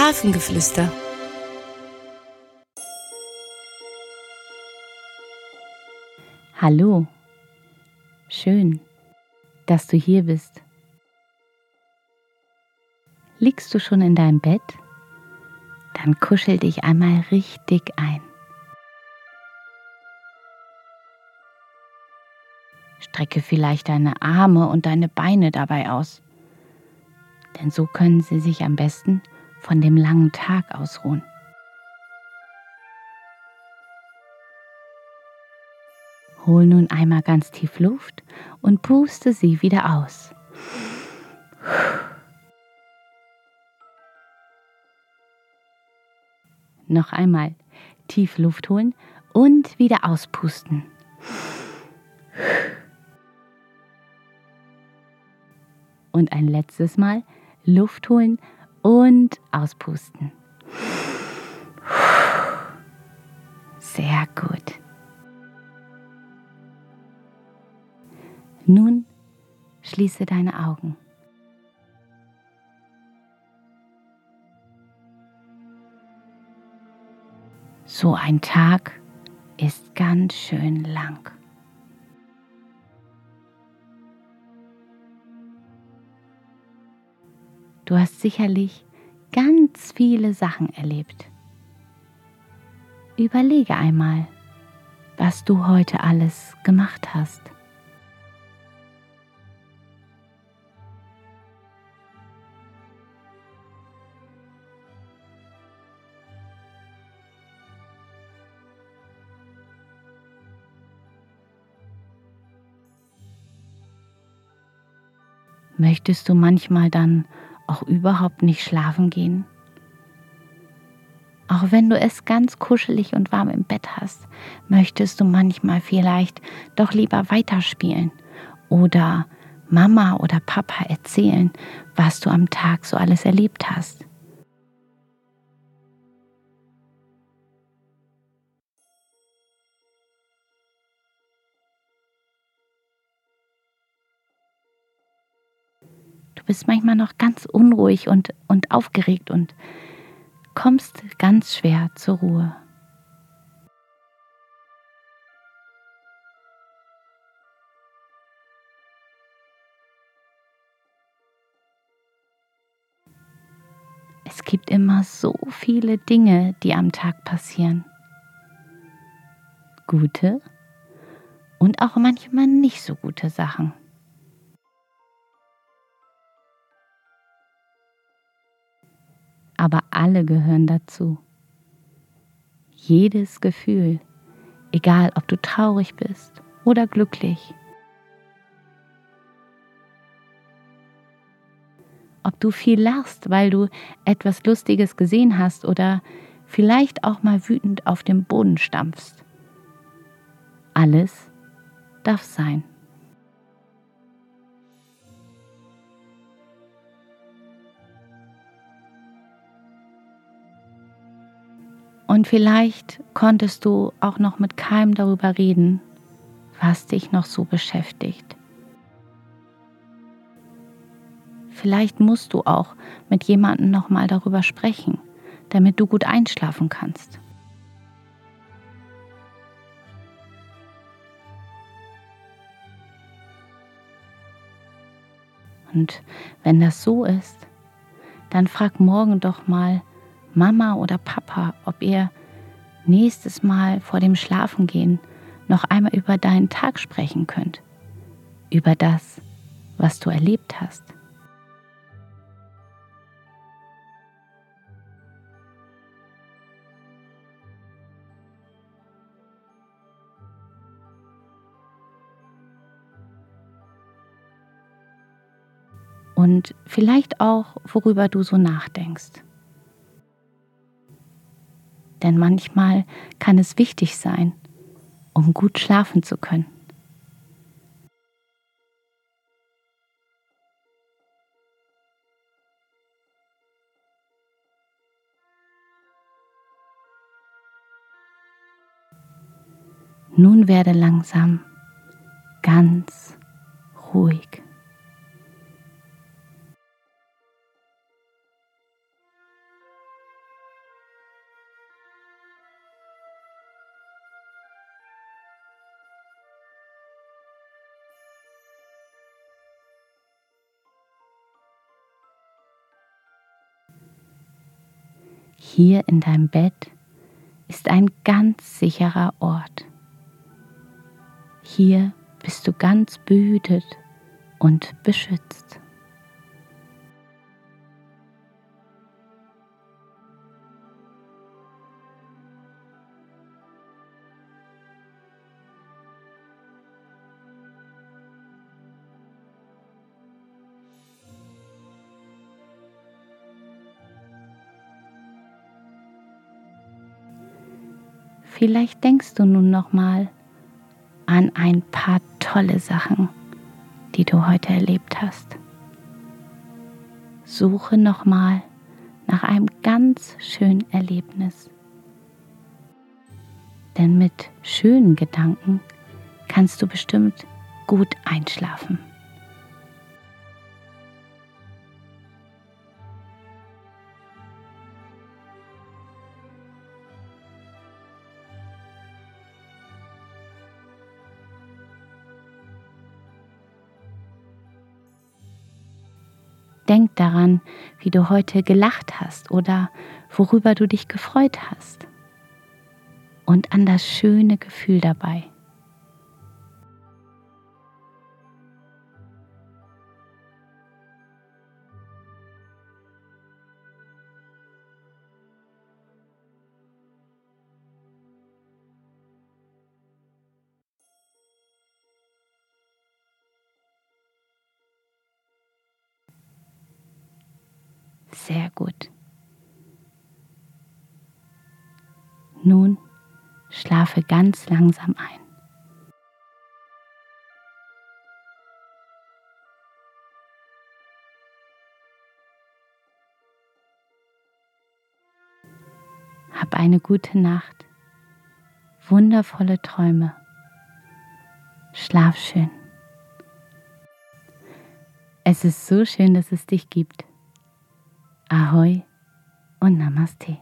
Hafengeflüster. Hallo, schön, dass du hier bist. Liegst du schon in deinem Bett? Dann kuschel dich einmal richtig ein. Strecke vielleicht deine Arme und deine Beine dabei aus, denn so können sie sich am besten von dem langen Tag ausruhen. Hol nun einmal ganz tief Luft und puste sie wieder aus. Noch einmal tief Luft holen und wieder auspusten. Und ein letztes Mal Luft holen und auspusten. Sehr gut. Nun schließe deine Augen. So ein Tag ist ganz schön lang. Du hast sicherlich ganz viele Sachen erlebt. Überlege einmal, was du heute alles gemacht hast. Möchtest du manchmal dann auch überhaupt nicht schlafen gehen? Auch wenn du es ganz kuschelig und warm im Bett hast, möchtest du manchmal vielleicht doch lieber weiterspielen oder Mama oder Papa erzählen, was du am Tag so alles erlebt hast. Bist manchmal noch ganz unruhig und, und aufgeregt und kommst ganz schwer zur Ruhe. Es gibt immer so viele Dinge, die am Tag passieren. Gute und auch manchmal nicht so gute Sachen. Aber alle gehören dazu. Jedes Gefühl, egal ob du traurig bist oder glücklich. Ob du viel lachst, weil du etwas Lustiges gesehen hast oder vielleicht auch mal wütend auf dem Boden stampfst. Alles darf sein. Und vielleicht konntest du auch noch mit keinem darüber reden, was dich noch so beschäftigt. Vielleicht musst du auch mit jemandem noch mal darüber sprechen, damit du gut einschlafen kannst. Und wenn das so ist, dann frag morgen doch mal, Mama oder Papa, ob ihr nächstes Mal vor dem Schlafengehen noch einmal über deinen Tag sprechen könnt, über das, was du erlebt hast. Und vielleicht auch, worüber du so nachdenkst denn manchmal kann es wichtig sein, um gut schlafen zu können. Nun werde langsam ganz ruhig. Hier in deinem Bett ist ein ganz sicherer Ort. Hier bist du ganz behütet und beschützt. Vielleicht denkst du nun noch mal an ein paar tolle Sachen, die du heute erlebt hast. Suche noch mal nach einem ganz schönen Erlebnis. Denn mit schönen Gedanken kannst du bestimmt gut einschlafen. Denk daran, wie du heute gelacht hast oder worüber du dich gefreut hast. Und an das schöne Gefühl dabei. Sehr gut. Nun schlafe ganz langsam ein. Hab eine gute Nacht, wundervolle Träume. Schlaf schön. Es ist so schön, dass es dich gibt. Ahoi und Namaste.